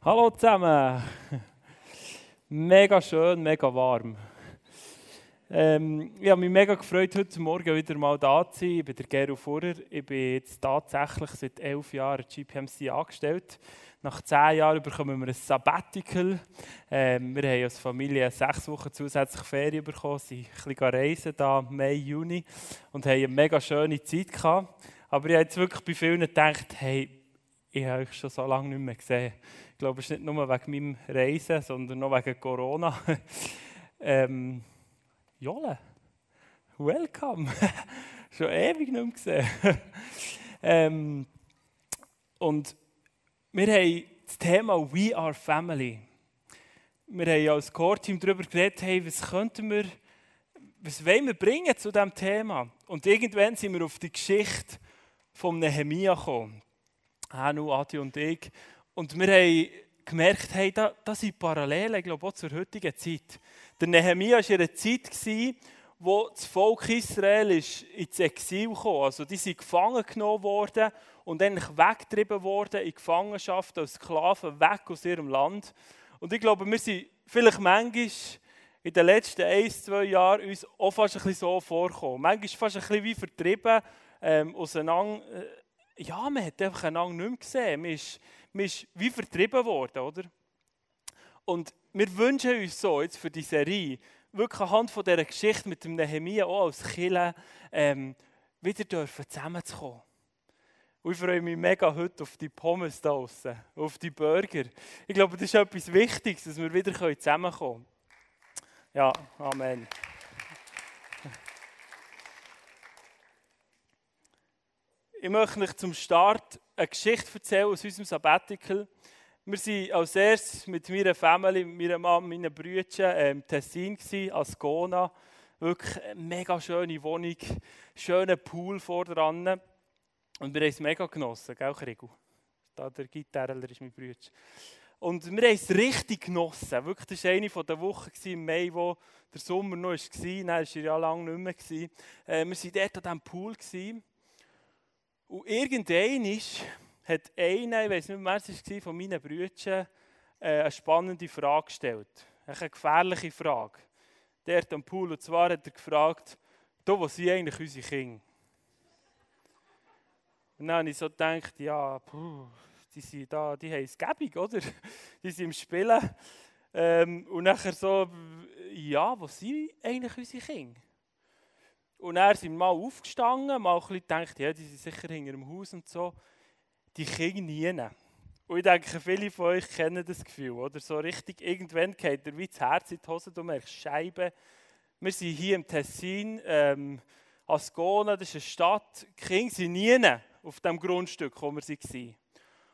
Hallo zusammen. Mega schön, mega warm. Ähm, ich habe mich mega gefreut, heute Morgen wieder mal da zu sein. Ich bin der Gero Furrer. Ich bin jetzt tatsächlich seit elf Jahren GPMC angestellt. Nach zehn Jahren bekommen wir ein Sabbatical. Ähm, wir haben als Familie sechs Wochen zusätzlich Ferien bekommen, sind ein bisschen reisen, da Mai, Juni, und haben eine mega schöne Zeit gehabt. Aber ich habe jetzt wirklich bei vielen gedacht, hey, ich habe euch schon so lange nicht mehr gesehen. Ich glaube, es ist nicht nur wegen meinem Reisen, sondern noch wegen Corona. ähm, Jolle, welcome. schon ewig nicht mehr gesehen. ähm, und wir haben das Thema We Are Family. Wir haben als Core-Team darüber geredet, hey, was könnten wir, was wollen wir bringen zu diesem Thema? Und irgendwann sind wir auf die Geschichte von Nehemia gekommen. Hanu, Adi und ich. Und wir haben gemerkt, hey, da, das sind Parallelen, ich glaube, auch zur heutigen Zeit. Der Nehemia war in einer Zeit, wo das Volk Israel ist ins Exil kam. Also die sind gefangen genommen worden und eigentlich weggetrieben worden in Gefangenschaft als Sklaven, weg aus ihrem Land. Und ich glaube, wir sind vielleicht manchmal in den letzten ein, zwei Jahren uns auch fast ein bisschen so vorgekommen. Manchmal fast ein bisschen wie vertrieben, ähm, auseinander. Äh, ja, man hat einfach einander nicht mehr gesehen. Man ist wie vertrieben worden, oder? Und wir wünschen uns so, jetzt für die Serie, wirklich anhand von dieser Geschichte mit dem Nehemia auch als Killer ähm, wieder dürfen zusammenzukommen. Und ich freue mich mega heute auf die Pommes da draußen, auf die Burger. Ich glaube, das ist etwas Wichtiges, dass wir wieder zusammenkommen können. Ja, Amen. Ich möchte euch zum Start eine Geschichte erzählen aus unserem Sabbatical. Wir waren als erstes mit meiner Familie, mit meiner Mama, meinen Brüdern im Tessin, Ascona. Wirklich eine mega schöne Wohnung, schöner Pool vor dran. Und wir haben es mega genossen, gell, Krigu? Da der Gitarreller ist mein Bruder. Und wir haben es richtig genossen. Wirklich, das war eine der Wochen im Mai, wo der Sommer noch war. Dann war er ja lange nicht mehr. Äh, wir waren dort an diesem Pool. Und irgendwann hat einer, ich weiß nicht mehr, wer es war, von meinen Brüdern, äh, eine spannende Frage gestellt. Eine gefährliche Frage. Der am Pool, und zwar hat er gefragt, da, wo sind eigentlich unsere Kinder? Und dann habe ich so gedacht, ja, puh, die sind da, die haben es gäbig, oder? Die sind im Spielen. Ähm, und nachher so, ja, wo sind eigentlich unsere Kinder? Und er sind mal aufgestanden, mal ein bisschen gedacht, ja, die sind sicher hinter dem Haus und so. Die Kinder nie. Und ich denke, viele von euch kennen das Gefühl, oder? So richtig, irgendwann geht der wie das Herz in die Hose, du merkst Scheiben. Wir sind hier im Tessin, ähm, Ascona, das ist eine Stadt. Die Kinder sind nie auf dem Grundstück, wo wir waren.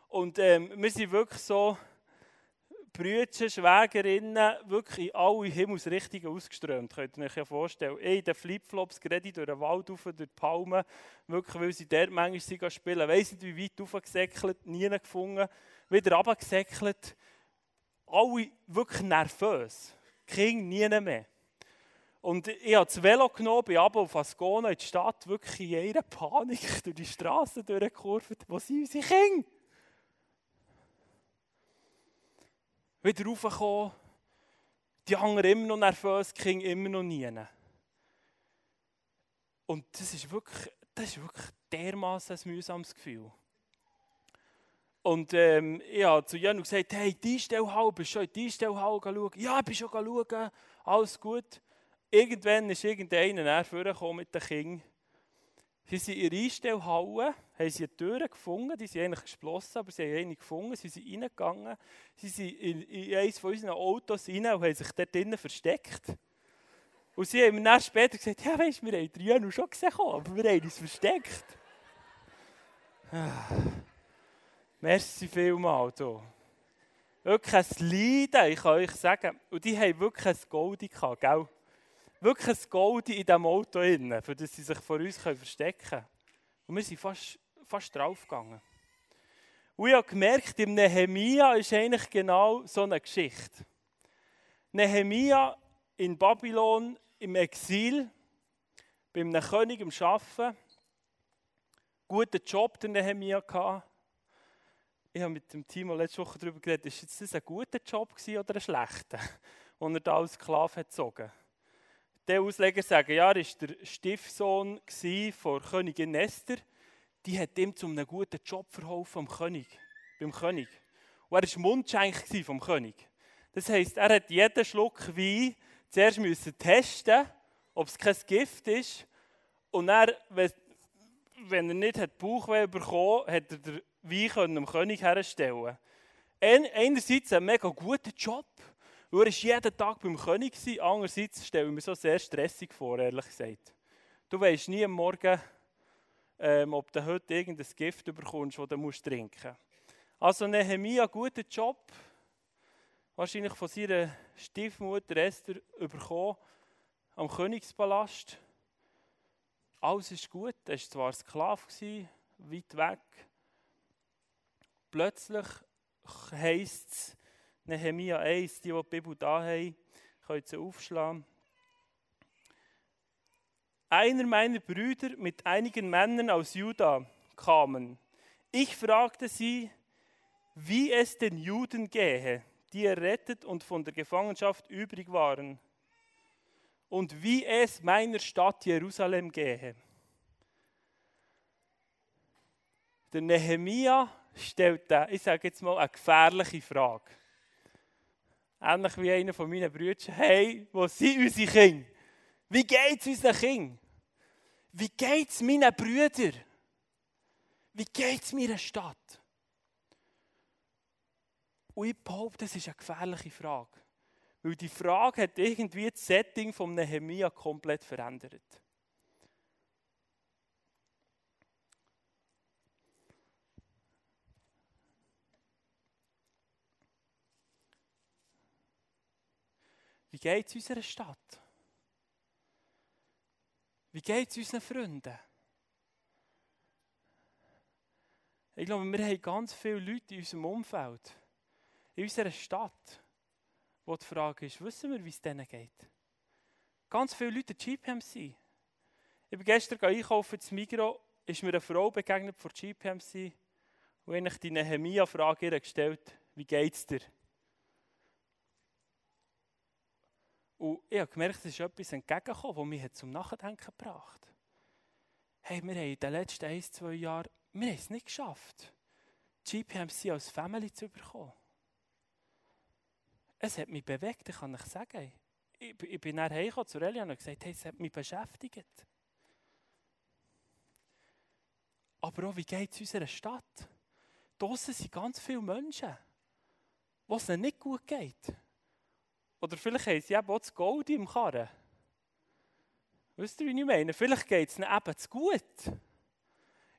Und ähm, wir sind wirklich so, Brüder, Schwägerinnen, wirklich in alle Himmelsrichtungen ausgeströmt. Könnt ihr euch ja vorstellen. In den Flipflops, gerade durch den Wald rauf, durch die Palmen, wirklich, weil sie dort manchmal spielen. Weiss nicht, wie weit raufgesäckelt, nie gefunden, wieder runtergesäckelt. Alle wirklich nervös. King nie mehr. Und ich habe das Velo genommen, bin aber auf Ascona in die Stadt, wirklich in jeder Panik durch die Straßen durchgekurvt. Wo sind unsere Kinder? Wieder raufgekommen, die anderen immer noch nervös, die Kinder immer noch nie. Und das ist wirklich, das ist wirklich dermaßen ein mühsames Gefühl. Und ähm, ich habe zu Jan gesagt, hey, die Stellhalle, bist du schon in die Stellhalle schauen? Ja, ich bin schon schauen, alles gut. Irgendwann ist irgendeiner vorgekommen mit den Kindern. Sie sind in ihrer Einstellhalle, haben sie eine Tür gefunden, die sind eigentlich geschlossen, aber sie haben eine gefunden, sie sind reingegangen, sie sind in, in eines von unseren Autos rein und haben sich dort drinnen versteckt. Und sie haben mir dann später gesagt, ja weisst, wir haben Triano schon gesehen, aber wir haben uns versteckt. Merci vielmals. So. Wirklich ein Leiden, ich kann euch sagen. Und die haben wirklich ein Gold gehabt, gell? Wirklich ein Gold in diesem Auto für das sie sich vor uns verstecken können. Und wir sind fast, fast draufgegangen. Und ich habe gemerkt, im Nehemia ist eigentlich genau so eine Geschichte. Nehemia in Babylon im Exil, bei einem König im Arbeiten, guten Job der Nehemia gehabt, ich habe mit dem Timo letzte Woche darüber geredet, ist das ein guter Job oder ein schlechter, den er da als Sklave hat gezogen. Die Ausleger sagen, ja, er war der Stiefsohn von Königin Esther. Die hat ihm zu einem guten Job verholfen am König, beim König. Und er war Mundschenk vom König. Das heisst, er hat jeden Schluck Wein zuerst müssen testen ob es kein Gift ist. Und dann, wenn er nicht hat Bauchweh bekommen hat er den Wein dem König herstellen Einerseits ein mega guter Job, weil er jeden Tag beim König war. Andererseits stelle ich mir so sehr stressig vor, ehrlich gesagt. Du weißt nie am Morgen, ähm, ob du heute irgendein Gift bekommst, das du musst trinken musst. Also Nehemiah, guter Job, wahrscheinlich von seiner Stiefmutter Esther bekommen, am Königspalast. Alles ist gut, er war zwar Sklave, weit weg. Plötzlich heisst es, Nehemiah 1, die, die die Bibel da haben, können sie aufschlagen. Einer meiner Brüder mit einigen Männern aus Juda kamen. Ich fragte sie, wie es den Juden gehe, die errettet und von der Gefangenschaft übrig waren, und wie es meiner Stadt Jerusalem gehe. Der Nehemia stellt, ich sage jetzt mal, eine gefährliche Frage. Ähnlich wie einer von meinen Brüdern. Hey, wo sind unsere Kinder? Wie geht es unseren Kindern? Wie geht es meinen Brüdern? Wie geht es meiner Stadt? Und ich behaupte, das ist eine gefährliche Frage. Weil die Frage hat irgendwie das Setting von Nehemia komplett verändert. Geht es unserer Stadt? Wie geht es unseren Freunden? Ich glaube, wir haben ganz viele Leute in unserem Umfeld, in unserer Stadt, wo die Frage ist, wissen wir, wie es denen geht? Ganz viele Leute GPMC. Ich bin gestern einkaufen zum Migros, ist mir eine Frau begegnet von GPMC und ich die Nehemia-Frage gestellt, wie geht es dir? Und ich habe gemerkt, es ist etwas entgegengekommen, das mich zum Nachdenken gebracht hat. Hey, wir haben in den letzten ein, zwei Jahren, wir haben es nicht geschafft, GPMC als Family zu bekommen. Es hat mich bewegt, ich kann euch sagen. Ich, ich bin nach Hause zu Elia und gesagt, hey, es hat mich beschäftigt. Aber auch, wie geht es unserer Stadt? Draussen sind ganz viele Menschen, wo es nicht gut geht. Oder vielleicht haben sie eben auch das Gold im Karren. Wisst ihr, wie ich meine? Vielleicht geht es ihnen eben zu gut.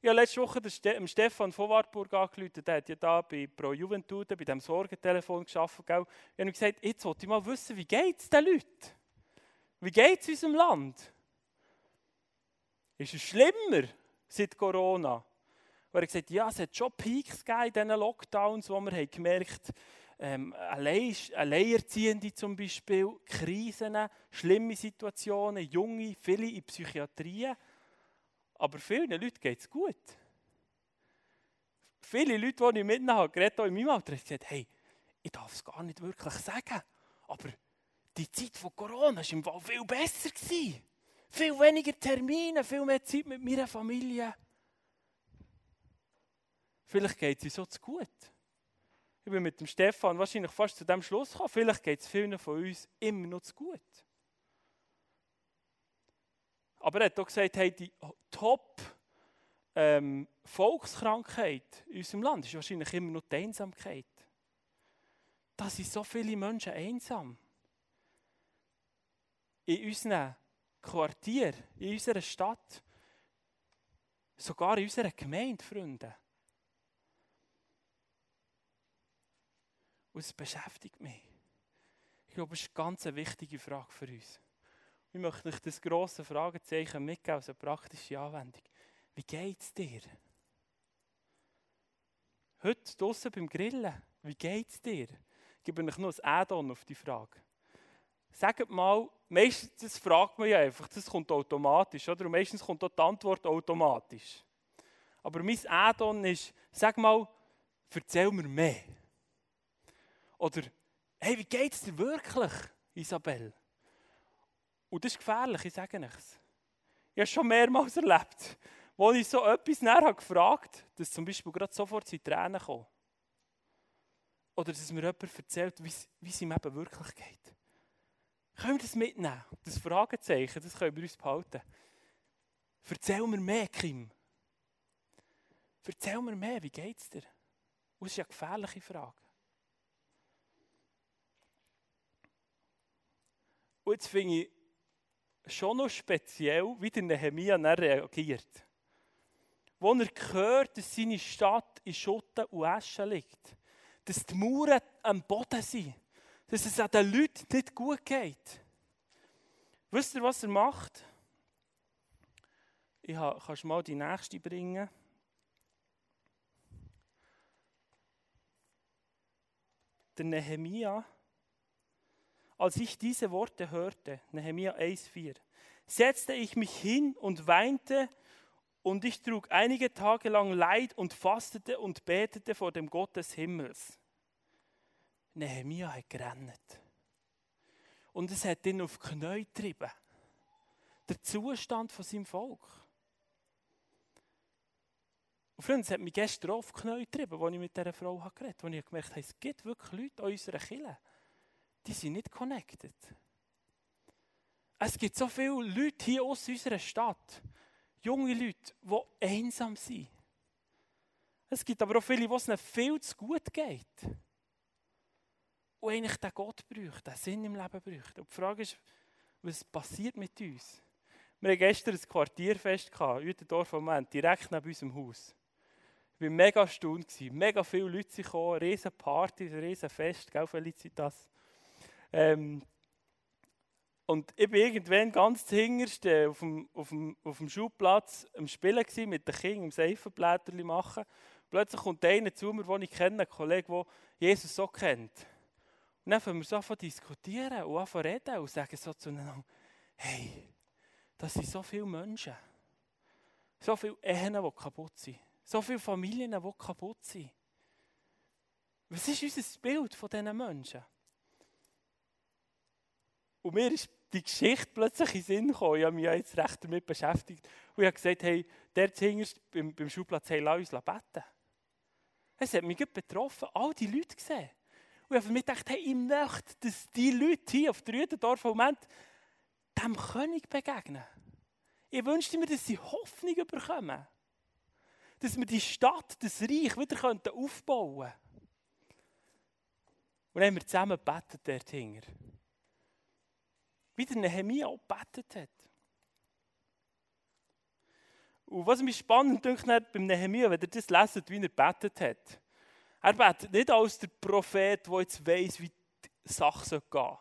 Ich habe letzte Woche dem Stefan von Wartburg angerufen, der hat ja da bei Pro Juventude, bei dem Sorgentelefon gearbeitet. Ich habe ihm gesagt, jetzt wollte ich mal wissen, wie geht es den Leuten? Wie geht es unserem Land? Ist es schlimmer seit Corona? Und er hat gesagt, ja, es hat schon Peaks gegeben in diesen Lockdowns, wo haben gemerkt haben, ähm, Alleinerziehende zum Beispiel, Krisen, schlimme Situationen, Junge, viele in Psychiatrie. Aber vielen Leuten geht es gut. Viele Leute, die ich habe, gerade auch in meinem Alter, haben gesagt, hey, ich darf es gar nicht wirklich sagen, aber die Zeit von Corona war im Fall viel besser. Gewesen. Viel weniger Termine, viel mehr Zeit mit meiner Familie. Vielleicht geht es uns so zu gut. Ich bin mit dem Stefan wahrscheinlich fast zu dem Schluss gekommen. Vielleicht geht es vielen von uns immer noch zu gut. Aber er hat auch gesagt, hey, die Top-Volkskrankheit ähm, in unserem Land ist wahrscheinlich immer noch die Einsamkeit. Da sind so viele Menschen einsam. In unseren Quartier, in unserer Stadt, sogar in unserer Gemeinde, Freunde. Und es beschäftigt mich. Ich glaube, es ist eine ganz wichtige Frage für uns. Ich möchte euch das grosse Fragezeichen mitgeben, als eine praktische Anwendung. Wie geht es dir? Heute draußen beim Grillen, wie geht es dir? Ich gebe euch noch ein Add-on auf die Frage. Sagt mal, meistens das fragt man ja einfach, das kommt automatisch, oder? Und meistens kommt auch die Antwort automatisch. Aber mein Add-on ist, sag mal, erzähl mir mehr. Oder, hey, wie geht es dir wirklich, Isabel? Und das ist gefährlich, ich sage nichts. Ich habe es schon mehrmals erlebt, wo ich so etwas näher gefragt habe, dass zum Beispiel gerade sofort in Tränen kommen. Oder dass mir jemand erzählt, wie es ihm eben wirklich geht. Können wir das mitnehmen? Das Fragezeichen, das können wir uns behalten. Erzähl mir mehr, Kim. Erzähl mir mehr, wie geht es dir? das ist ja eine gefährliche Frage. Und jetzt finde ich schon noch speziell, wie der Nehemia reagiert. Wo er hört, dass seine Stadt in Schutten und Asche liegt. Dass die Mauern am Boden sind. Dass es den Leuten nicht gut geht. Wisst ihr, was er macht? Ich kann, kannst du mal die nächste bringen? Der Nehemia als ich diese Worte hörte, Nehemiah 1,4, setzte ich mich hin und weinte und ich trug einige Tage lang Leid und fastete und betete vor dem Gott des Himmels. Nehemiah hat gerannt. Und es hat ihn auf Knie getrieben. Der Zustand von seinem Volk. Und Freunde, es hat mich gestern auf Knie getrieben, als ich mit dieser Frau geredet habe, als ich gemerkt habe, es gibt wirklich Leute an unserer Kirche, die sind nicht connected. Es gibt so viele Leute hier aus unserer Stadt, junge Leute, die einsam sind. Es gibt aber auch viele, wo es ihnen viel zu gut geht. Und eigentlich den Gott bräuchte, den Sinn im Leben bräuchte. Und die Frage ist, was passiert mit uns? Wir hatten gestern ein Quartierfest, Uetendorf am Moment, direkt neben unserem Haus. Ich war mega erstaunt, mega viele Leute gekommen, riesen Party, ein riesen Fest, gell Felicitas? Ähm, und ich war irgendwann ganz zuhinterst auf dem, auf, dem, auf dem Schulplatz am Spielen gewesen, mit den Kindern, am Seifenblätterli machen. Plötzlich kommt einer zu mir, den ich kenne, ein Kollege, der Jesus so kennt. Und dann fangen wir so an diskutieren und an reden und sagen so zueinander, hey, das sind so viele Menschen. So viele Ehen, die kaputt sind. So viele Familien, die kaputt sind. Was ist unser Bild von diesen Menschen? Und mir ist die Geschichte plötzlich in den Sinn gekommen. Ich habe mich jetzt recht damit beschäftigt. Und ich habe gesagt, hey, der hinterst beim, beim Schulplatz, hey, lass uns beten. Es hat mich betroffen, all die Leute gesehen. Und ich habe mir gedacht, hey, ich möchte, dass die Leute hier auf der Rüdendorf im Moment dem König begegnen. Ich wünschte mir, dass sie Hoffnung bekommen. Dass wir die Stadt, das Reich wieder aufbauen können. Und dann haben wir zusammen gebetet dort hinter wie der Nehemiah auch gebetet hat. Und was mich spannend dünkt beim Nehemiah, wenn ihr das leset, wie er gebetet hat. Er betet nicht als der Prophet, der jetzt weiss, wie die Sache gehen soll.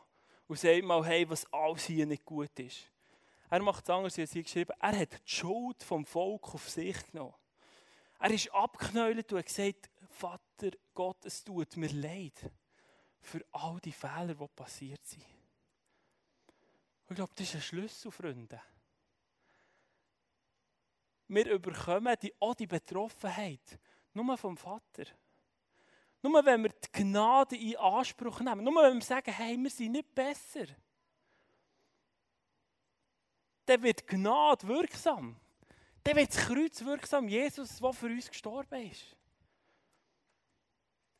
Und sagt mal, hey, was alles hier nicht gut ist. Er macht es anders, als ich geschrieben Er hat die Schuld vom Volk auf sich genommen. Er ist abgeknäult und hat gesagt, Vater Gott, es tut mir leid für all die Fehler, die passiert sind. Ich glaube, das ist ein Schlüssel, Freunde. Wir überkommen die, auch die Betroffenheit nur vom Vater. Nur wenn wir die Gnade in Anspruch nehmen. Nur wenn wir sagen, hey, wir sind nicht besser. Dann wird Gnade wirksam. Dann wird das Kreuz wirksam. Jesus, der für uns gestorben ist.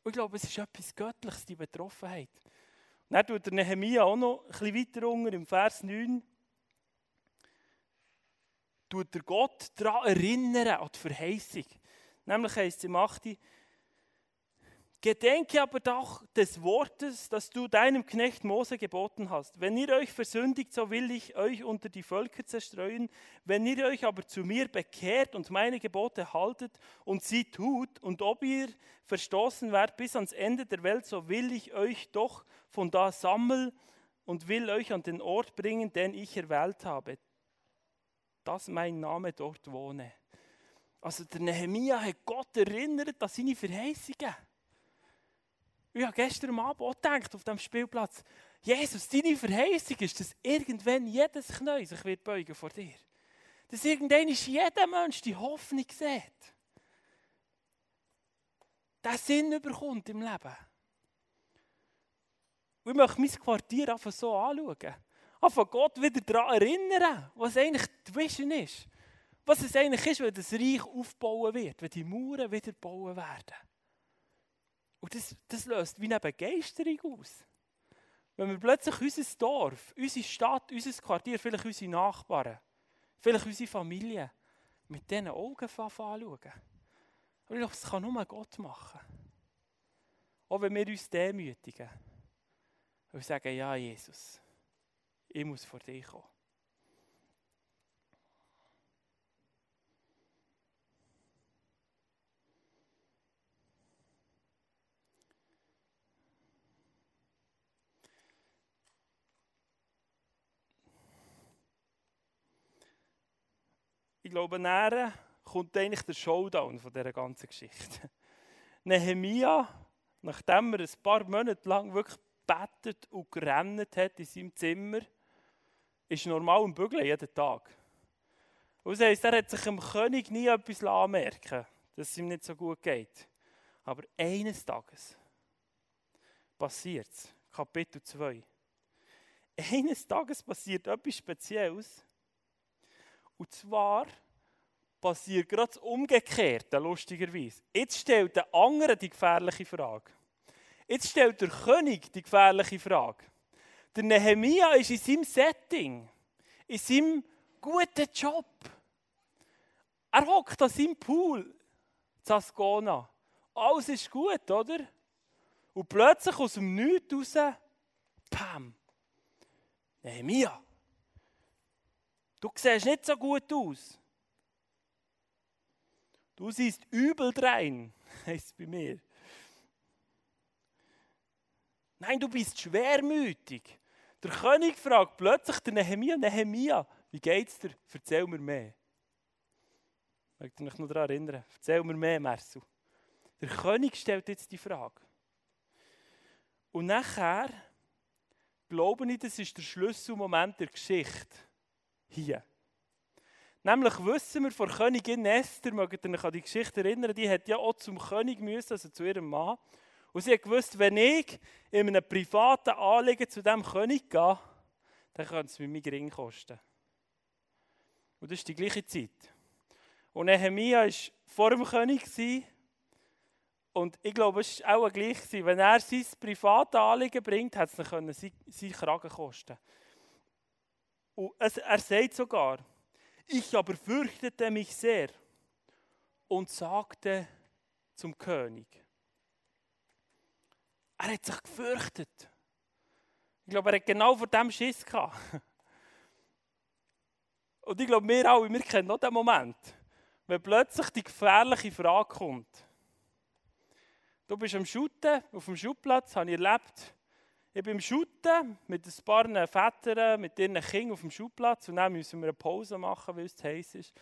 Und ich glaube, es ist etwas Göttliches, die Betroffenheit. Dann tut der Nehemiah auch noch ein bisschen weiter unten im Vers 9. Tut der Gott daran erinnern, an die Verheißung. Nämlich heißt es im 8. Gedenke aber doch des Wortes, das du deinem Knecht Mose geboten hast. Wenn ihr euch versündigt, so will ich euch unter die Völker zerstreuen. Wenn ihr euch aber zu mir bekehrt und meine Gebote haltet und sie tut, und ob ihr verstoßen werdet bis ans Ende der Welt, so will ich euch doch von da sammeln und will euch an den Ort bringen, den ich erwählt habe, dass mein Name dort wohne. Also der Nehemiah hat Gott erinnert an seine Verheißungen. Ich habe gestern Abend auch gedacht, auf dem Spielplatz, Jesus, deine Verheißung ist, dass irgendwann jedes Knie sich wird beugen vor dir. Dass irgendwann jeder Mensch die Hoffnung sieht. der Sinn bekommt im Leben. Und ich möchte mein Quartier einfach so anschauen. Einfach Gott wieder daran erinnern, was eigentlich die Vision ist. Was es eigentlich ist, wenn das Reich aufbauen wird, wenn die Mauern wieder bauen werden. Und das, das löst wie eine Begeisterung aus. Wenn wir plötzlich unser Dorf, unsere Stadt, unser Quartier, vielleicht unsere Nachbarn, vielleicht unsere Familie mit diesen Augen anschauen. Aber ich glaube, das kann nur Gott machen. Auch wenn wir uns demütigen und sagen, ja Jesus, ich muss vor dir kommen. Ich glaube, näher kommt eigentlich der Showdown von dieser ganzen Geschichte. Nehemia, nachdem er ein paar Monate lang wirklich betet und gerannt hat in seinem Zimmer, ist normal im Bügeln jeden Tag. Und das heisst, er hat sich dem König nie etwas anmerken dass es ihm nicht so gut geht. Aber eines Tages passiert es. Kapitel 2. Eines Tages passiert etwas Spezielles. Und zwar passiert gerade das Umgekehrte, lustigerweise. Jetzt stellt der andere die gefährliche Frage. Jetzt stellt der König die gefährliche Frage. Der Nehemia ist in seinem Setting, in seinem guten Job. Er hockt an seinem Pool, Zascona. Alles ist gut, oder? Und plötzlich aus dem Nichts raus, Pam! Nehemia, du siehst nicht so gut aus. Du siehst übel drein, heißt es bei mir. Nein, du bist schwermütig. Der König fragt plötzlich den Nehemia, Nehemia, wie geht's dir? Erzähl mir mehr. Ich möchte mich noch daran erinnern. Erzähl mir mehr, Marcel. Der König stellt jetzt die Frage. Und nachher glaube ich, das ist der Schlüsselmoment der Geschichte. Hier. Nämlich wissen wir von Königin Esther, mögt ihr euch an die Geschichte erinnern, die hat ja auch zum König müssen, also zu ihrem Mann. Und sie hat gewusst, wenn ich in einem privaten Anliegen zu diesem König gehe, dann könnte es mir gering kosten. Und das ist die gleiche Zeit. Und Nehemiah war vor dem König. Und ich glaube, es war auch gleich. Wenn er sein privates Anliegen bringt, hat es dann seinen Kragen kosten Und er sagt sogar, ich aber fürchtete mich sehr und sagte zum König. Er hat sich gefürchtet. Ich glaube, er hat genau vor dem Schiss gehabt. Und ich glaube, wir alle, wir kennen noch den Moment, wenn plötzlich die gefährliche Frage kommt. Du bist am Shooten, auf dem Schutplatz, habe ich erlebt. Ich bin am Shooten mit ein paar Vätern, mit ihren Kindern auf dem Schulplatz und dann müssen wir eine Pause machen, weil es heiß ist.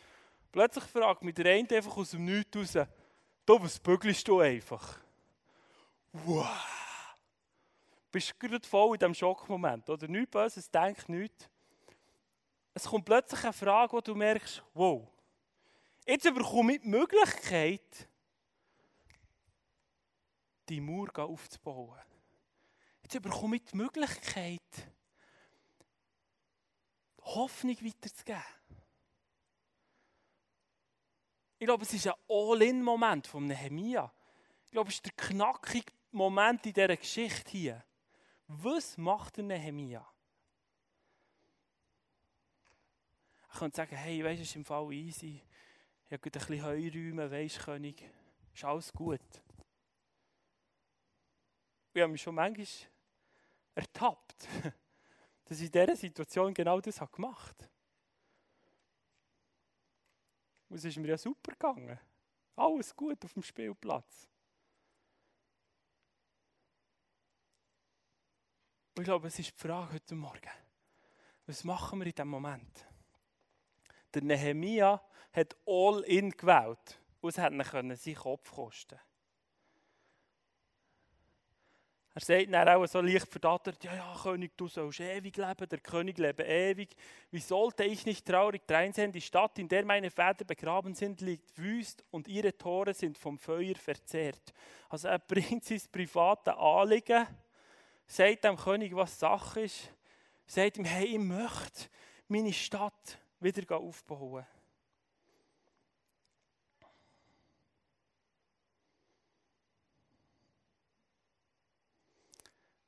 Plötzlich fragt mich der eine einfach aus dem Nichts raus, du, was bügelst du einfach? Wow! Bist du gerade voll in diesem Schockmoment, oder? Nichts Böses, denk nichts. Es kommt plötzlich eine Frage, wo du merkst, wow, jetzt bekomme ich die Möglichkeit, die Mauer aufzubauen. Jetzt bekomme ich die Möglichkeit, Hoffnung weiterzugeben. Ich glaube, es ist ein All-in-Moment von Nehemia. Ich glaube, es ist der knackige Moment in dieser Geschichte hier. Was macht der Nehemia? Ich könnte sagen, hey, weißt du, es ist im Fall easy. Ich habe ein bisschen Heuräume, weißt du, König, ist alles gut. Ich habe mich schon manchmal ertappt, dass ich in dieser Situation genau das gemacht habe. Und es ist mir ja super gegangen. Alles gut auf dem Spielplatz. Und ich glaube, es ist die Frage heute Morgen. Was machen wir in diesem Moment? Der Nehemia hat All-In gewählt. Und es hätte seinen Kopf kosten Er sagt dann auch so leicht verdattert, ja, ja, König, du sollst ewig leben, der König lebe ewig. Wie sollte ich nicht traurig dreinsehen? Die Stadt, in der meine Väter begraben sind, liegt wüst und ihre Tore sind vom Feuer verzehrt. Also er bringt sein private Anliegen, sagt dem König, was Sache ist, sagt ihm, hey, ich möchte meine Stadt wieder aufbauen.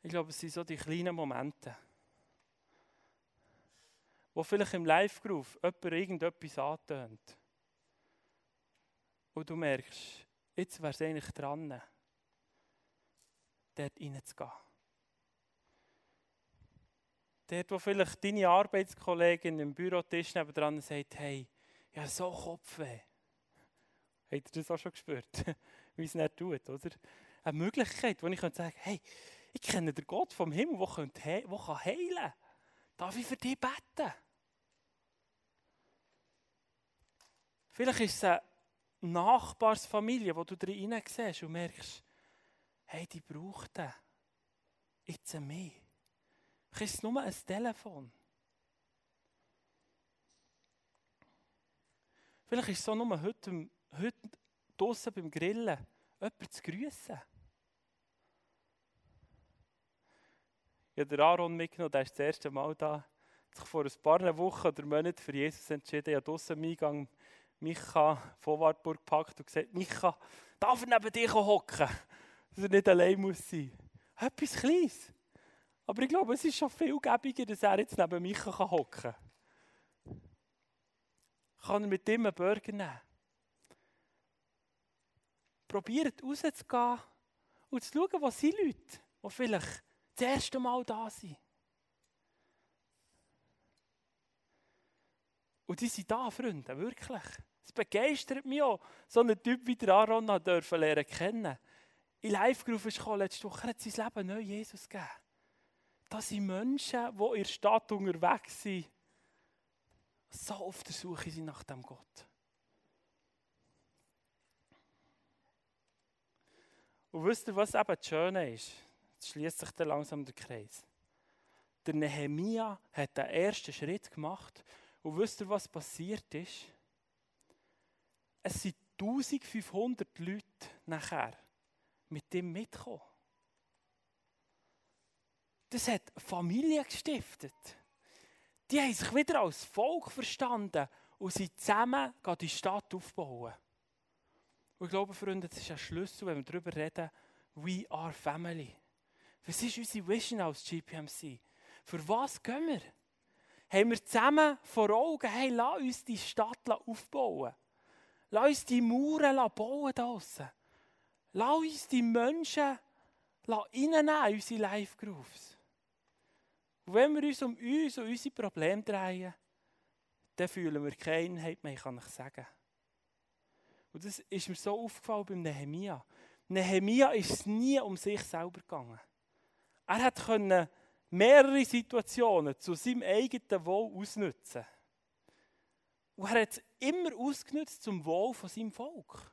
Ich glaube, es sind so die kleinen Momente, wo vielleicht im Live-Groove jemand irgendetwas antönt. Und du merkst, jetzt wäre es eigentlich dran, dort reinzugehen. Dort, wo vielleicht deine Arbeitskollegin im Bürotisch nebenan sagt, hey, ja so Kopfweh. Habt ihr das auch schon gespürt? Wie es nicht tut, oder? Eine Möglichkeit, wo ich sagen könnte hey, ich kenne den Gott vom Himmel, der, kann heilen Darf ich für dich beten? Vielleicht ist es eine Nachbarsfamilie, wo du drin siehst und merkst, hey, die braucht den. Jetzt mehr. Vielleicht ist es nur ein Telefon. Vielleicht ist es so nur heute, heute draußen beim Grillen, jemanden zu grüßen. Ich habe Aaron mitgenommen, der ist das erste Mal da. Hat sich vor ein paar Wochen oder Monaten für Jesus entschieden. Ich habe draussen am Eingang Micha von Wartburg gepackt und gesagt, Micha, darf er neben dir hocken? Dass er nicht allein muss sein. Etwas Kleines. Aber ich glaube, es ist schon viel gäbiger, dass er jetzt neben Micha hocken kann. Kann er mit ihm einen Burger nehmen? Probiert rauszugehen und zu schauen, was sind Leute, die vielleicht das erste Mal da sind. Und die sind da, Freunde, wirklich. Es begeistert mich auch, so einen Typ wie der Aaron dürfen lernen kennen. In Live-Group ist letzte Woche, hat sein Leben neu Jesus gegeben. Das sind Menschen, die in der Stadt unterwegs sind, so auf der Suche sind nach dem Gott. Und wisst ihr, was eben das Schöne ist? Schließt sich dann langsam der Kreis. Der Nehemia hat den ersten Schritt gemacht und wisst ihr, was passiert ist? Es sind 1500 Leute nachher mit dem mitgekommen. Das hat Familie gestiftet. Die haben sich wieder als Volk verstanden und sind zusammen die Stadt aufbauen. Und ich glaube, Freunde, das ist ein Schlüssel, wenn wir darüber reden, we are family. Was ist unsere Vision als GPMC? Für was gehen wir? Haben wir zusammen vor Augen, hey, lass uns die Stadt aufbauen. Lass uns die Mauern bauen draussen. Lass uns die Menschen reinnehmen in unsere Live-Grooves. Und wenn wir uns um uns und unsere Probleme drehen, dann fühlen wir keine Einheit mehr, kann ich sagen. Und das ist mir so aufgefallen beim Nehemia. Nehemia ist nie um sich selber gegangen. Er hat können mehrere Situationen zu seinem eigenen Wohl ausnutzen. Und er hat es immer ausgenutzt zum Wohl von seinem Volk.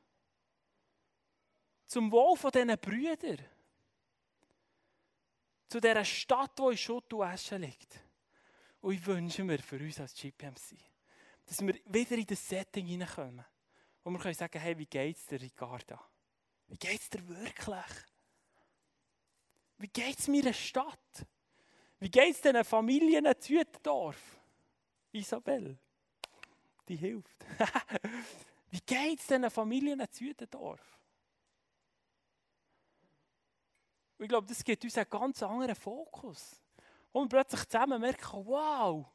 Zum Wohl von diesen Brüdern. Zu dieser Stadt, die in Schutt und Asche liegt. Und ich wünsche mir für uns als GPMC, dass wir wieder in das Setting hineinkommen. Wo wir können sagen, hey, wie geht es dir, Ricarda? Wie geht es dir wirklich? Wie geht es meiner Stadt? Wie geht es diesen Familien in Zütendorf? Isabel, die hilft. Wie geht es diesen Familien in Zütendorf? Ich glaube, das gibt uns einen ganz anderen Fokus. Und plötzlich zusammen merken, wow,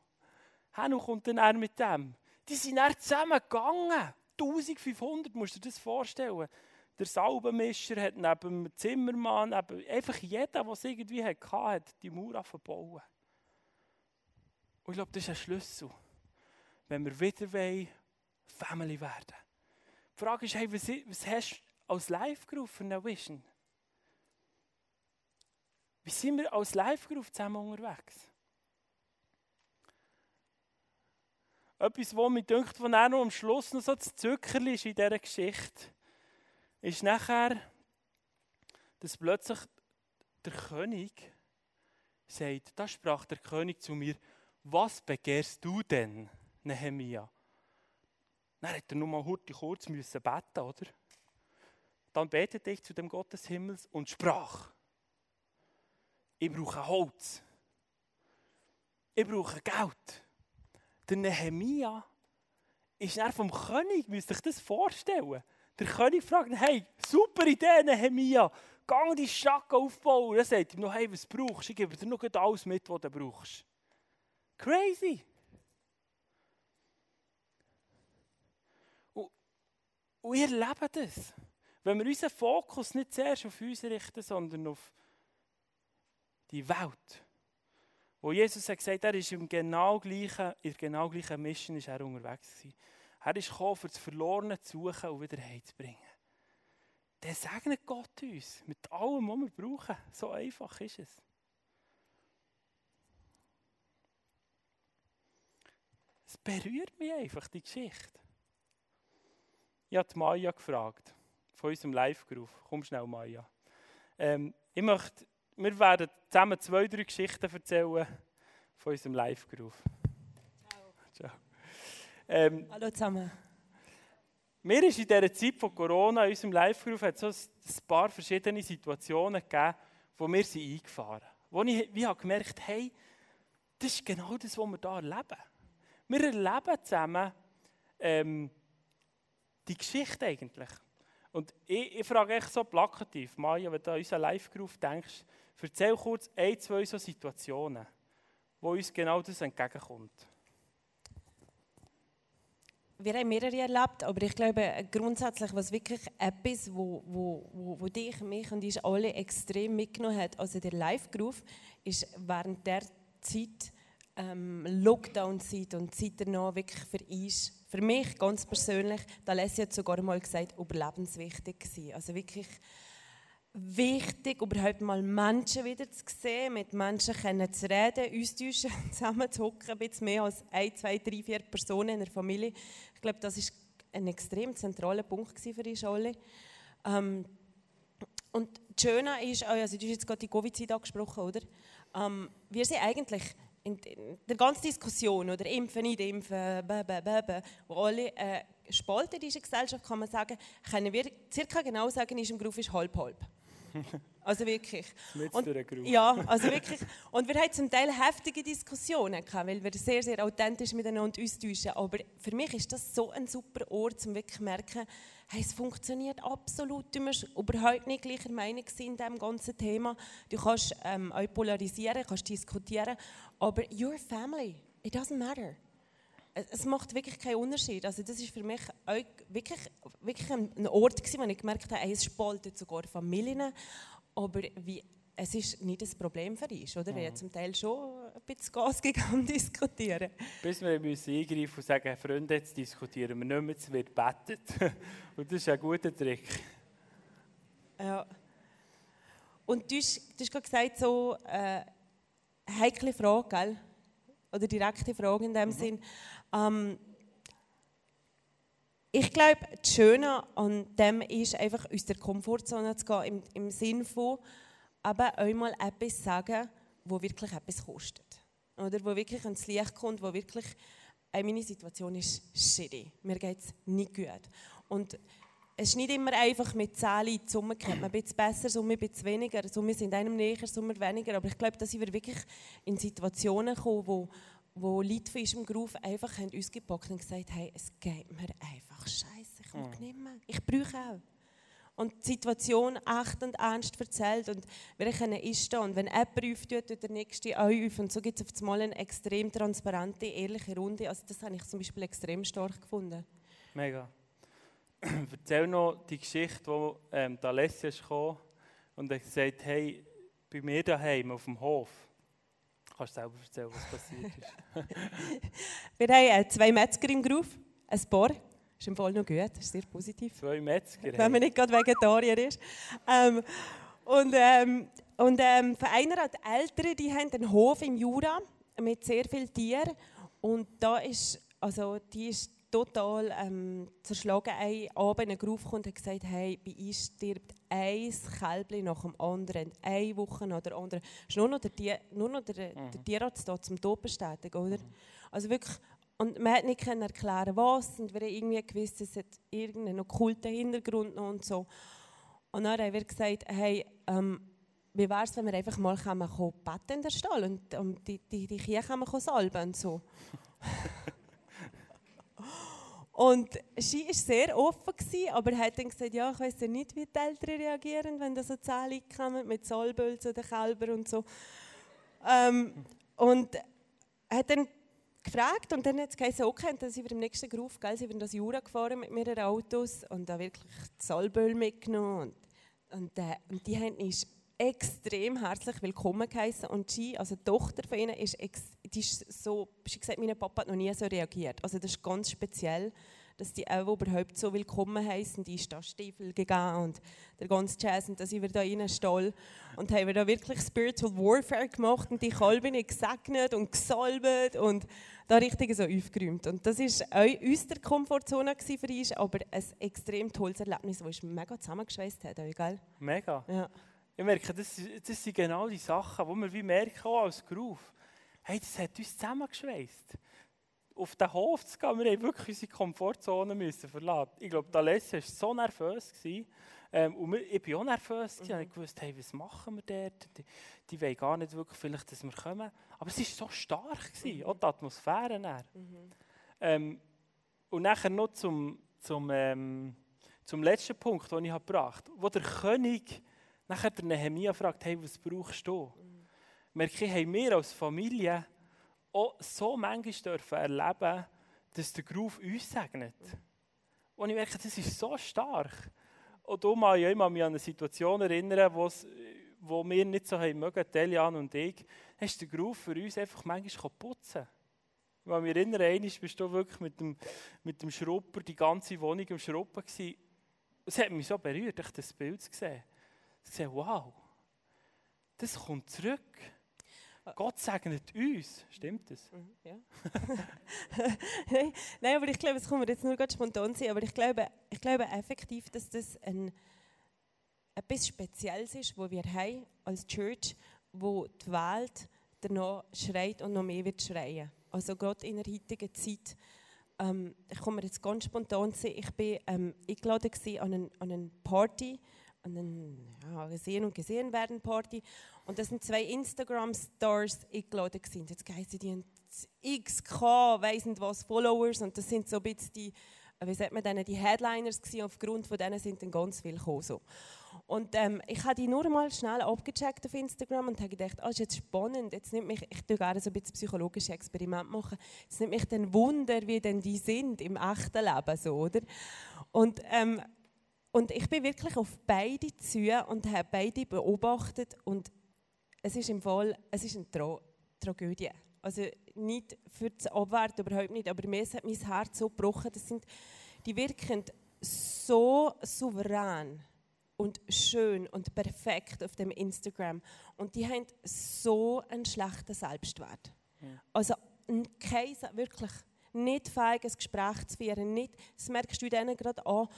Hanno kommt dann er mit dem. Die sind dann zusammen gegangen. 1500, musst du dir das vorstellen der Salbenmischer hat neben dem Zimmermann, neben einfach jeder, der es irgendwie hatte, hat die Mauer verbauen. Und ich glaube, das ist ein Schlüssel, wenn wir wieder wollen, Family werden. Die Frage ist, hey, was, was hast du als Live-Group für eine Vision? Wie sind wir als Live-Group zusammen unterwegs? Etwas, was mir denkt, von noch am Schluss noch so das Zuckerli ist in dieser Geschichte ist nachher, dass plötzlich der König sagt, da sprach der König zu mir, was begehrst du denn, Nehemia? Dann hätte er nur mal kurz müssen beten, oder? Dann betete ich zu dem Gott des Himmels und sprach, ich brauche Holz. Ich brauche Geld. Der Nehemia ist dann vom König, müsst ihr euch das vorstellen. Der König fragt hey, super Idee, Nehemia, geh die Stadt aufbauen. Er sagt ihm noch, hey, was brauchst du? Ich gebe dir noch alles mit, was du brauchst. Crazy. Und, ihr lebt das. Wenn wir unseren Fokus nicht zuerst auf uns richten, sondern auf die Welt. Wo Jesus hat gesagt, er ist im genau gleichen, in der genau gleichen Mission ist er unterwegs gewesen. Er ist gekommen, für das Verlorene zu suchen und wieder heimzubringen. Dann segnet Gott uns mit allem, was wir brauchen. So einfach ist es. Es berührt mich einfach, die Geschichte. Ich habe Maya gefragt, von unserem Live-Groove. Komm schnell, Maya. Ähm, ich möchte, wir werden zusammen zwei, drei Geschichten erzählen von unserem Live-Groove. Ähm, Hallo zusammen. Mir ist in dieser Zeit von Corona, in unserem Live-Groove, so ein paar verschiedene Situationen gegeben, wo wir sie eingefahren Wo ich wie habe gemerkt hey, das ist genau das, was wir hier erleben. Wir erleben zusammen ähm, die Geschichte eigentlich. Und ich, ich frage echt so plakativ, Maja, wenn du an unseren Live-Groove denkst, erzähl kurz ein, zwei so Situationen, wo uns genau das entgegenkommt. Wir haben mehrere erlebt, aber ich glaube grundsätzlich, was wirklich etwas, wo, wo, wo, wo dich, mich und uns alle extrem mitgenommen hat, also der Live-Groove, ist während der Zeit, ähm, Lockdown-Zeit und Zeit danach wirklich für uns, für mich ganz persönlich, da Leslie hat sogar mal gesagt, überlebenswichtig gewesen. Also wirklich wichtig, überhaupt mal Menschen wieder zu sehen, mit Menschen können zu reden, uns zusammen zu hocken, ein bisschen mehr als ein, zwei, drei, vier Personen in der Familie. Ich glaube, das ist ein extrem zentraler Punkt für uns alle. Ähm, und das Schöne ist, also du hast jetzt gerade die Covid-Zeit angesprochen, oder? Ähm, wir sind eigentlich in der ganzen Diskussion, oder impfen, nicht impfen, bäh, bäh, bäh, wo alle äh, spalten diese Gesellschaft, kann man sagen, können wir circa genau sagen, ist im Beruf ist halb halb. Also wirklich. Und, ja, also wirklich. Und wir hatten zum Teil heftige Diskussionen, weil wir sehr, sehr authentisch miteinander austauschen. Aber für mich ist das so ein super Ort, um wirklich zu merken, hey, es funktioniert absolut. Du musst überhaupt nicht gleicher Meinung sein in diesem ganzen Thema. Du kannst ähm, auch polarisieren, kannst diskutieren, aber your family, it doesn't matter. Es macht wirklich keinen Unterschied. Also das ist für mich wirklich, wirklich ein Ort gewesen, wo ich gemerkt habe, es spaltet sogar Familien, aber wie, es ist nicht das Problem für uns, oder? Wir haben zum Teil schon ein bisschen Gas gegangen diskutieren. Bis wir müssen eingreifen und sagen, Freunde, jetzt diskutieren wir nicht mehr, es wird bettet. Und das ist ein guter Trick. Ja. Und du hast, du hast gerade gesagt, so äh, heikle Frage, gell? oder direkte Frage in dem mhm. Sinn. Ähm, ich glaube, das Schöne an dem ist einfach aus der Komfortzone zu gehen, im, im Sinn von aber einmal etwas sagen, wo wirklich etwas kostet. Oder wo wirklich ans Licht kommt, wo wirklich, äh, meine Situation ist shitty, mir geht es nicht gut. Und es ist nicht immer einfach mit Zahlen zusammenkommen. Ein bisschen besser, so ein bisschen weniger. Wir sind einem näher, so weniger. Aber ich glaube, da sind wir wirklich in Situationen gekommen, wo, wo Leute von unserem Groove einfach haben uns gepackt und gesagt hey, es geht mir einfach scheiße, ich mag mhm. nicht mehr. Ich brauche auch. Und die Situation echt und ernst erzählt und wir können einstehen. Und wenn jemand auftut, tut der Nächste auch auf. Und so gibt es auf einmal eine extrem transparente, ehrliche Runde. Also das habe ich zum Beispiel extrem stark gefunden. Mega. Erzähl noch die Geschichte, wo ähm, der Alessia kam und er gesagt hey, bei mir daheim auf dem Hof, Kannst selber erzählen, was passiert ist? wir haben äh, zwei Metzger im Groove, ein Paar. Ist im Fall noch gut, ist sehr positiv. Zwei Metzger? Wenn man nicht gerade Vegetarier ist. Ähm, und ähm, und ähm, für einer hat Ältere, die haben einen Hof im Jura mit sehr vielen Tieren. Und da ist, also die ist total ähm, zerschlagen. Ein Abend in den Groove kommt und hat gesagt, hey, bei uns stirbt ein Kälbchen nach dem anderen, eine Woche nach der anderen. Es ist nur noch der, Tier, nur noch der, mhm. der Tierarzt da zum Tod bestätigen, oder? Mhm. Also wirklich, und man hat nicht erklären was und wir haben irgendwie gewusst, es hat irgendeinen okkulten Hintergrund noch und so. Und dann haben wir gesagt, hey, ähm, wie wäre es, wenn wir einfach mal beten in der Stall und um, die, die, die Kühe können salben und so. und sie war sehr offen, gewesen, aber hat dann gesagt, ja, ich weiß ja nicht, wie die Eltern reagieren, wenn da so Zählungen kommen mit Salböl zu den Kälbern und so. Ähm, und hat dann gefragt und dann hat es geheißen, okay, dann sind wir im nächsten Gruf, gell, sind wir das Jura gefahren mit mehreren Autos und da wirklich Salböl mitgenommen und, und, äh, und die haben uns extrem herzlich willkommen geheißen und sie, also die Tochter von ihnen, ist, die ist so, sie gesagt, mein Papa hat noch nie so reagiert. Also das ist ganz speziell, dass die auch überhaupt so willkommen heißen. Die ist da Stiefel gegangen und der ganze Jazz und da sind wir da in Stall und haben wir da wirklich Spiritual Warfare gemacht und die Kalben gesegnet und gesalbt und da richtig so aufgeräumt. Und das ist auch aus der Komfortzone für uns, aber ein extrem tolles Erlebnis, das uns mega zusammengeschweißt hat, gell? Mega. Ja. Ich merke, das, das sind genau die Sachen, die wir wie merken, auch als Groove. Hey, das hat uns zusammengeschweißt. Auf den Hof zu gehen, wir haben wirklich unsere Komfortzone müssen verlassen. Ich glaube, der Leslie war so nervös. Ähm, und ich war auch nervös. Mhm. Ich wusste, hey, was machen wir dort? Die, die wollen gar nicht wirklich, vielleicht, dass wir kommen. Aber es war so stark, gewesen, mhm. auch die Atmosphäre. Mhm. Ähm, und nachher noch zum, zum, ähm, zum letzten Punkt, den ich gebracht habe, wo der König Nachher der Nehemiah fragt, hey, was brauchst du? Mhm. Merke ich, haben wir als Familie auch so manchmal dürfen erleben, dass der Groove uns segnet. Und ich merke, das ist so stark. Und da mal ich mich an eine Situation erinnern, wo wir nicht so haben mögen, Telian und ich, hast der Groove für uns einfach manchmal putzen Ich kann mich erinnern, einmal bist du wirklich mit dem, mit dem Schrupper die ganze Wohnung im Schruppen gewesen. Es hat mich so berührt, das Bild zu sehen. Ich sehe, wow, das kommt zurück. Gott segnet uns. Stimmt das? Mhm, ja. Nein, aber ich glaube, es kommt jetzt nur ganz spontan sein, aber ich glaube, ich glaube effektiv, dass das ein, etwas Spezielles ist, wo wir haben als Church, wo die Welt danach schreit und noch mehr wird schreien. Also Gott in der heutigen Zeit, ähm, ich komme jetzt ganz spontan sehen, ich bin ähm, eingeladen an eine, an eine Party, an den ja, gesehen und gesehen werden Party. Und das sind zwei Instagram-Stars eingeladen gewesen. Jetzt heißen die XK, weiss nicht was, Followers. Und das sind so ein bisschen die, wie sagt man denen, die Headliners gewesen. Aufgrund von denen sind dann ganz viele gekommen. So. Und ähm, ich habe die nur mal schnell abgecheckt auf Instagram und habe gedacht, ah, ist jetzt spannend. Jetzt nimmt mich, ich tue gerne so ein bisschen psychologische Experimente machen. Jetzt nimmt mich dann Wunder, wie denn die sind im echten Leben, so, oder? Und ähm, und ich bin wirklich auf beide zu und habe beide beobachtet und es ist im Fall, es ist eine Tra Tragödie. Also nicht für das Abwerten, überhaupt nicht, aber mir hat mein Herz so gebrochen. Das sind, die wirken so souverän und schön und perfekt auf dem Instagram und die haben so einen schlechten Selbstwert. Ja. Also kein, wirklich nicht fähig, ein Gespräch zu führen, nicht, das merkst du denen gerade an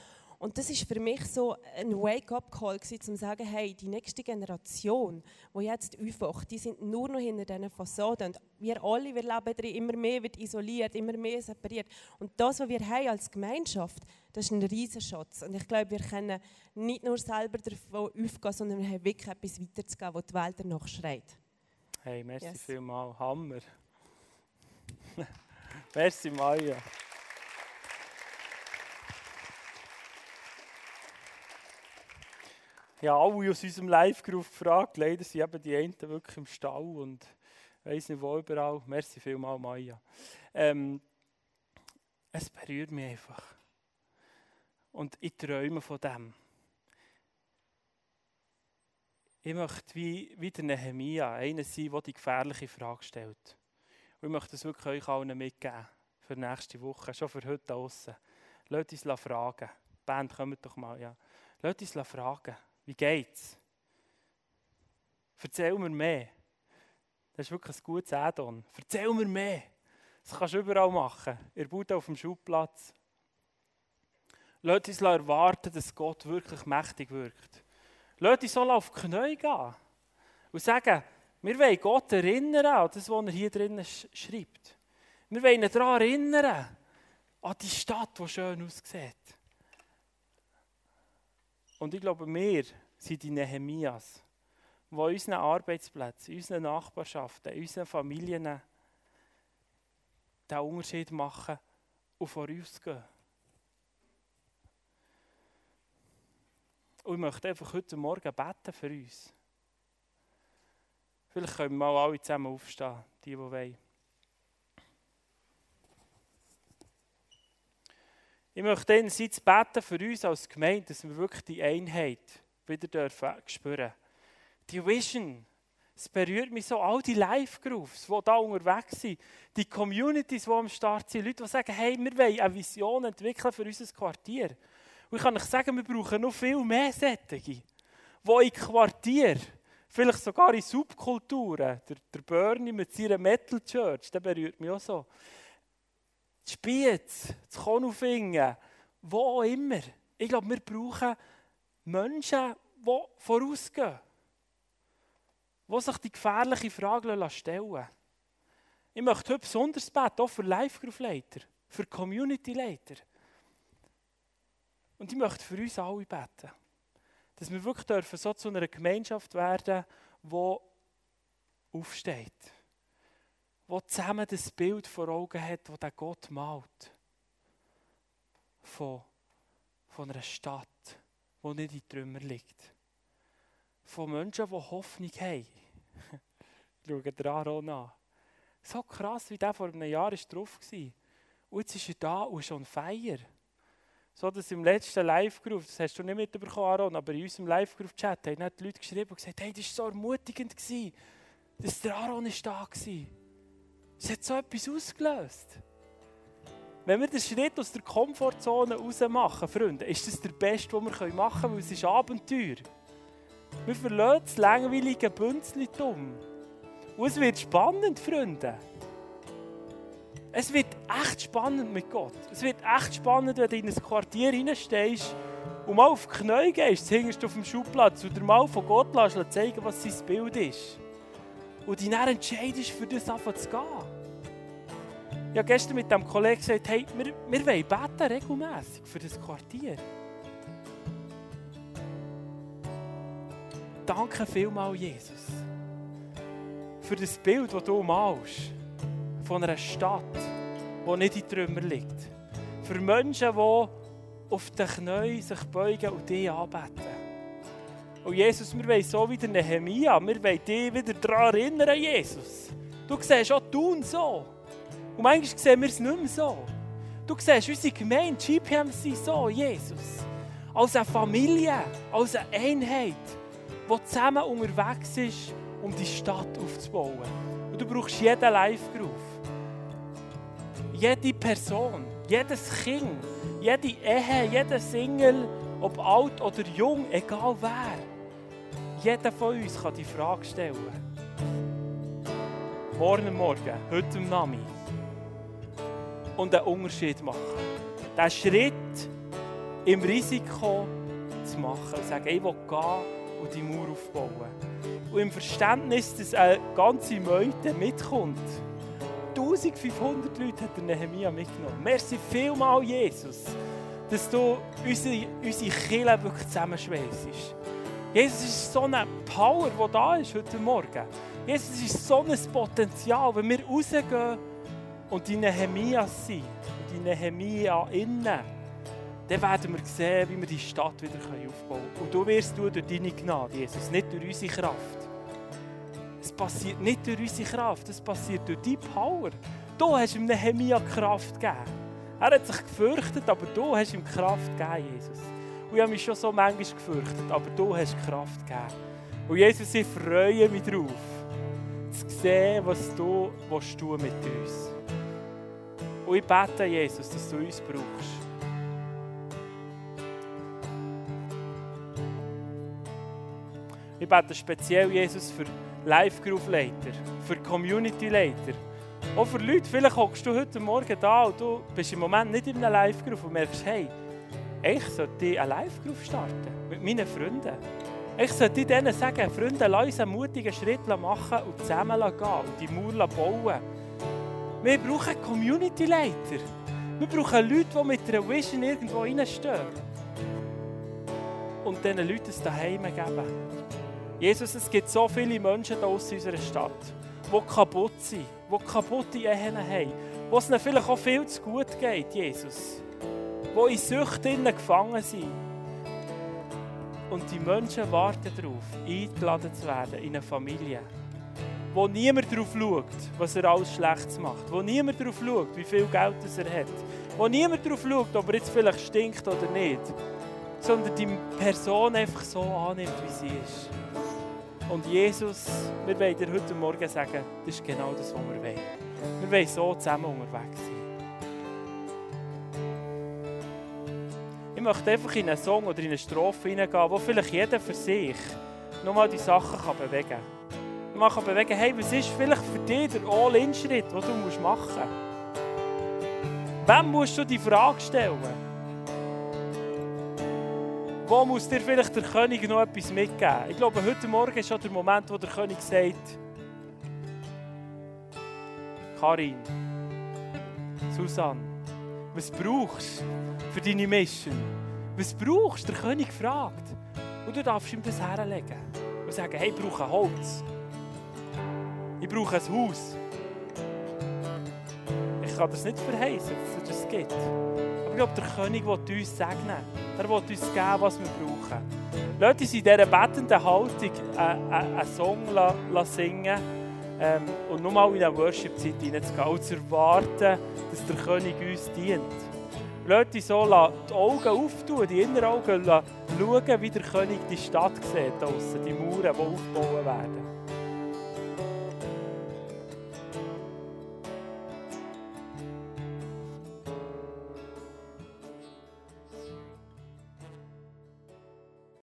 und das ist für mich so ein Wake-up-Call, um zu sagen, hey, die nächste Generation, die jetzt aufwacht, die sind nur noch hinter diesen Fassaden. Und wir alle, wir leben drin, immer mehr wird isoliert, immer mehr separiert. Und das, was wir haben als Gemeinschaft, das ist ein Riesenschatz. Und ich glaube, wir können nicht nur selber davon aufgehen, sondern wir haben wirklich etwas weiterzugeben, wo die Welt danach schreit. Hey, merci yes. vielmals. Hammer. merci, Maja. Ja, alle aus unserem Live-Group gefragt. Leider sind eben die einen wirklich im Stall und weiß nicht wo überall. Merci vielmals, Maya. Ähm, es berührt mich einfach. Und ich träume von dem. Ich möchte wie, wie der Nehemia einer sein, der die gefährliche Frage stellt. Und ich möchte das wirklich euch allen mitgeben für nächste Woche, schon für heute draußen. Lasst uns fragen. Band, kommt doch mal. Ja. Lasst uns fragen. Wie geht's? Erzähl mir mehr. Das ist wirklich ein gutes Add-on. Erzähl mir mehr. Das kannst du überall machen. Ihr baut auf dem Schubplatz. Lasst uns erwarten, dass Gott wirklich mächtig wirkt. Lasst uns auf die Knie gehen und sagen, wir wollen Gott erinnern an das, was er hier drinnen schreibt. Wir wollen ihn daran erinnern, an die Stadt, die schön aussieht. Und ich glaube, wir sind die Nehemias, die an unseren Arbeitsplätzen, unseren Nachbarschaften, unseren Familien den Unterschied machen und vorausgehen. Und ich möchte einfach heute Morgen beten für uns. Vielleicht können wir mal alle zusammen aufstehen, die, die wollen. Ich möchte einerseits beten für uns als Gemeinde, dass wir wirklich die Einheit wieder dürfen spüren. Die Vision, es berührt mich so, all die Live-Groups, die da unterwegs sind, die Communities, die am Start sind, Leute, die sagen, hey, wir wollen eine Vision entwickeln für unser Quartier. Und ich kann euch sagen, wir brauchen noch viel mehr Sättige, die in Quartier, vielleicht sogar in Subkulturen, der, der Bernie mit seiner Metal Church, der berührt mich auch so, die Spiez, das Konufingen, wo auch immer. Ich glaube, wir brauchen Menschen, die vorausgehen, die sich die gefährliche Frage stellen Ich möchte heute besonders beten, auch für Live-Group-Leiter, für Community-Leiter. Und ich möchte für uns alle beten, dass wir wirklich dürfen so zu einer Gemeinschaft werden, die aufsteht der zusammen das Bild vor Augen hat, das der Gott malt. Von, von einer Stadt, die nicht in Trümmer liegt. Von Menschen, die Hoffnung haben. Schauen den Aaron an. So krass, wie der vor einem Jahr drauf war. Und jetzt ist er da und schon feier. So, dass im letzten Live-Group, das hast du nicht mitbekommen, Aaron, aber in unserem Live-Group-Chat haben die Leute geschrieben und gesagt, hey, das war so ermutigend, dass der Aaron ist da war. Es hat so etwas ausgelöst. Wenn wir den Schritt aus der Komfortzone raus machen, Freunde, ist das der beste, den wir machen können, weil es ist Abenteuer. Wir verlassen das langweilige Bünzlitum. Und es wird spannend, Freunde. Es wird echt spannend mit Gott. Es wird echt spannend, wenn du in ein Quartier hineinstehst und mal auf die Knie gehst, hingst du auf dem Schubplatz und dir mal von Gott lässt zeigen, was sein Bild ist. Und dich dann entscheidest, für das anfangen zu gehen. Ich habe gestern mit dem Kollegen gesagt, hey, wir, wir wollen beten regelmässig für das Quartier. Danke vielmals, Jesus, für das Bild, das du malst, von einer Stadt, die nicht in Trümmer liegt. Für Menschen, die auf den Knien sich beugen und dich anbeten. Und Jesus, wir wollen so wie der Nehemia, wir wollen dich wieder daran erinnern, Jesus. Du siehst auch tun so. Und manchmal sehen wir es nicht mehr so. Du siehst unsere Gemeinde, GPMC, so, Jesus. Als eine Familie, als eine Einheit, die zusammen unterwegs ist, um die Stadt aufzubauen. Und du brauchst jeden Live-Groove. Jede Person, jedes Kind, jede Ehe, jeder Single, ob alt oder jung, egal wer. Jeder von uns kann die Frage stellen. Morgen Morgen, heute am Nachmittag und einen Unterschied machen. Diesen Schritt im Risiko zu machen und sagen, ich will gehen und die Mauer aufbauen. Und im Verständnis, dass eine ganze Meute mitkommt. 1500 Leute hat der Nehemiah mitgenommen. Merci vielmal, Jesus, dass du unsere, unsere Kirche wirklich zusammenschweißt. Jesus ist so eine Power, die da ist heute Morgen. Jesus ist so ein Potenzial, wenn wir rausgehen und die Nehemias sind und die Nehemia innen, dann werden wir sehen, wie wir die Stadt wieder aufbauen können. Und du wirst du durch deine Gnade, Jesus, nicht durch unsere Kraft. Es passiert nicht durch unsere Kraft, es passiert durch deine Power. Du hast ihm Nehemia Kraft gegeben. Er hat sich gefürchtet, aber du hast ihm Kraft gegeben, Jesus. Und ich habe mich schon so manchmal gefürchtet, aber du hast Kraft gegeben. Und Jesus, ich freue mich darauf, zu sehen, was du tun mit uns. Und ich bete, Jesus, dass du uns brauchst. Ich bete speziell, Jesus, für Live-Group-Leiter, für Community-Leiter. Auch für Leute, vielleicht hockst du heute Morgen da und du bist im Moment nicht in einem Live-Group und merkst, hey, ich sollte eine Live-Group starten mit meinen Freunden. Ich sollte denen sagen, Freunde, lass uns einen mutigen Schritt machen und zusammen gehen und die Mauer bauen. Wir brauchen Community-Leiter. Wir brauchen Leute, die mit einer Vision irgendwo reinstehen. Und diesen Leuten es daheim geben. Jesus, es gibt so viele Menschen hier aus unserer Stadt, die kaputt sind, die kaputte Ehen haben, wo es ihnen vielleicht auch viel zu gut geht, Jesus. Die in Süchten gefangen sind. Und die Menschen warten darauf, eingeladen zu werden in eine Familie. Wo niemand darauf schaut, was er alles Schlechtes macht. Wo niemand darauf schaut, wie viel Geld er hat. Wo niemand darauf schaut, ob er jetzt vielleicht stinkt oder nicht. Sondern die Person einfach so annimmt, wie sie ist. Und Jesus, wir wollen dir heute Morgen sagen, das ist genau das, was wir wollen. Wir wollen so zusammen unterwegs sein. Ich möchte einfach in einen Song oder in eine Strophe hineingehen, wo vielleicht jeder für sich nochmal die Sachen bewegen kann. Kann bewegen, hey, was ist vielleicht für dich der All-In-Schritt, den du machen musst? Wem musst du die Frage stellen? Wo muss dir vielleicht der König noch etwas mitgeben? Ich glaube, heute Morgen ist schon der Moment, wo der König sagt, Karin, Susanne, was brauchst du für deine Mission? Was brauchst du? Der König fragt. Und du darfst ihm das herlegen und sagen, hey, ich brauche Holz. Ich brauche ein Haus. Ich kann das nicht verheißen, dass es das gibt. Aber ich glaube, der König will uns segnen. Er will uns geben, was wir brauchen. Lass uns in dieser bettenden Haltung einen Song singen ähm, und nur mal in eine Worship-Zeit hineinzugehen und zu erwarten, dass der König uns dient. Lass uns so die Augen auftun, die Innenaugen schauen, wie der König die Stadt sieht, draussen, die Mauern, die aufgebaut werden.